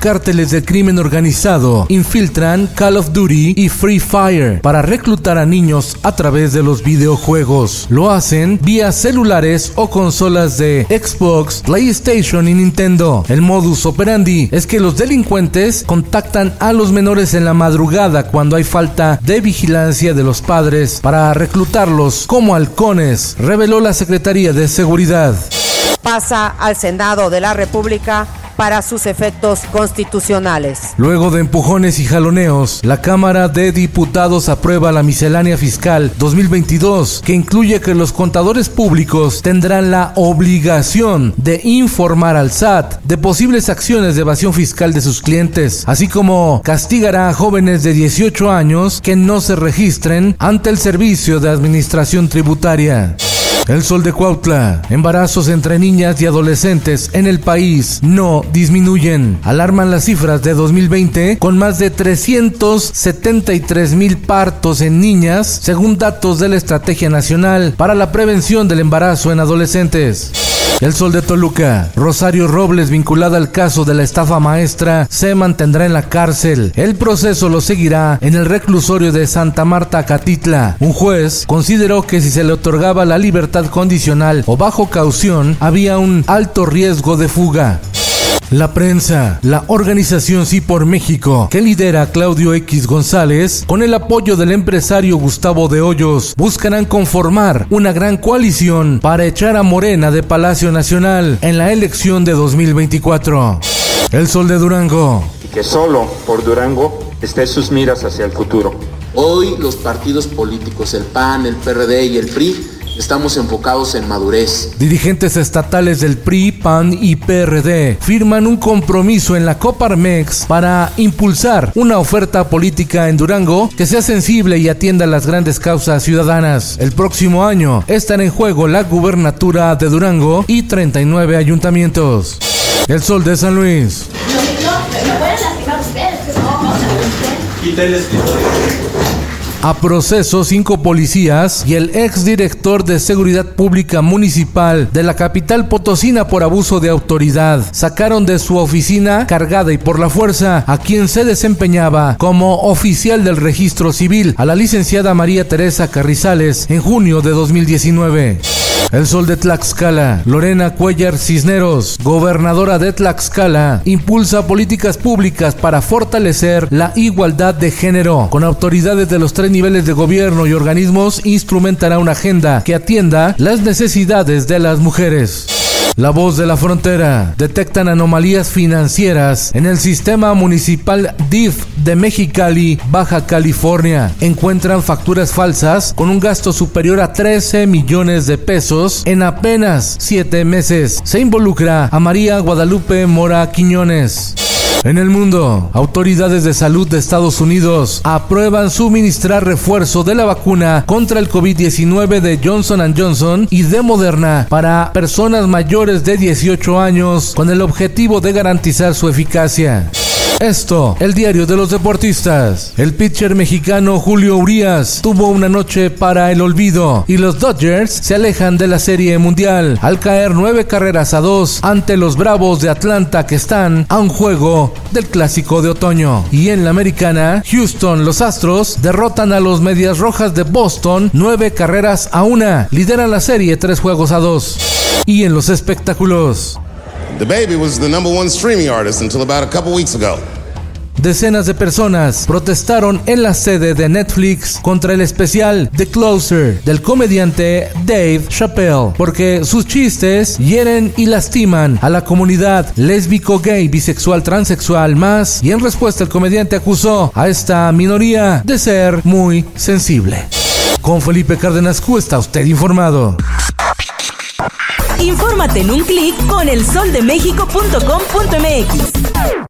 Cárteles del crimen organizado infiltran Call of Duty y Free Fire para reclutar a niños a través de los videojuegos. Lo hacen vía celulares o consolas de Xbox, PlayStation y Nintendo. El modus operandi es que los delincuentes contactan a los menores en la madrugada cuando hay falta de vigilancia de los padres para reclutarlos como halcones, reveló la Secretaría de Seguridad. Pasa al Senado de la República para sus efectos constitucionales. Luego de empujones y jaloneos, la Cámara de Diputados aprueba la miscelánea fiscal 2022, que incluye que los contadores públicos tendrán la obligación de informar al SAT de posibles acciones de evasión fiscal de sus clientes, así como castigará a jóvenes de 18 años que no se registren ante el Servicio de Administración Tributaria. El sol de Cuautla. Embarazos entre niñas y adolescentes en el país no disminuyen. Alarman las cifras de 2020 con más de 373 mil partos en niñas, según datos de la Estrategia Nacional para la Prevención del Embarazo en Adolescentes. El Sol de Toluca. Rosario Robles, vinculada al caso de la estafa maestra, se mantendrá en la cárcel. El proceso lo seguirá en el reclusorio de Santa Marta, Catitla. Un juez consideró que si se le otorgaba la libertad condicional o bajo caución, había un alto riesgo de fuga. La prensa, la organización Sí por México, que lidera Claudio X González, con el apoyo del empresario Gustavo de Hoyos, buscarán conformar una gran coalición para echar a Morena de Palacio Nacional en la elección de 2024. El Sol de Durango. Que solo por Durango esté sus miras hacia el futuro. Hoy los partidos políticos, el PAN, el PRD y el PRI, Estamos enfocados en madurez. Dirigentes estatales del PRI, PAN y PRD firman un compromiso en la Coparmex para impulsar una oferta política en Durango que sea sensible y atienda las grandes causas ciudadanas. El próximo año estará en juego la gubernatura de Durango y 39 ayuntamientos. El Sol de San Luis. A proceso cinco policías y el exdirector de Seguridad Pública Municipal de la capital potosina por abuso de autoridad sacaron de su oficina cargada y por la fuerza a quien se desempeñaba como oficial del registro civil, a la licenciada María Teresa Carrizales en junio de 2019. El Sol de Tlaxcala, Lorena Cuellar Cisneros, gobernadora de Tlaxcala, impulsa políticas públicas para fortalecer la igualdad de género. Con autoridades de los tres niveles de gobierno y organismos, instrumentará una agenda que atienda las necesidades de las mujeres. La voz de la frontera. Detectan anomalías financieras en el sistema municipal DIF de Mexicali, Baja California. Encuentran facturas falsas con un gasto superior a 13 millones de pesos en apenas 7 meses. Se involucra a María Guadalupe Mora Quiñones. En el mundo, autoridades de salud de Estados Unidos aprueban suministrar refuerzo de la vacuna contra el COVID-19 de Johnson Johnson y de Moderna para personas mayores de 18 años con el objetivo de garantizar su eficacia. Esto, el diario de los deportistas. El pitcher mexicano Julio Urias tuvo una noche para el olvido y los Dodgers se alejan de la Serie Mundial al caer nueve carreras a dos ante los Bravos de Atlanta que están a un juego del Clásico de Otoño. Y en la americana, Houston, los Astros derrotan a los Medias Rojas de Boston nueve carreras a una. Lideran la serie tres juegos a dos. Y en los espectáculos. The baby was the number one streaming artist until about a couple weeks ago. Decenas de personas protestaron en la sede de Netflix contra el especial The Closer del comediante Dave Chappelle, porque sus chistes hieren y lastiman a la comunidad lésbico, gay, bisexual, transexual más, y en respuesta el comediante acusó a esta minoría de ser muy sensible. Con Felipe Cárdenas Q está usted informado. Infórmate en un clic con elsoldemexico.com.mx.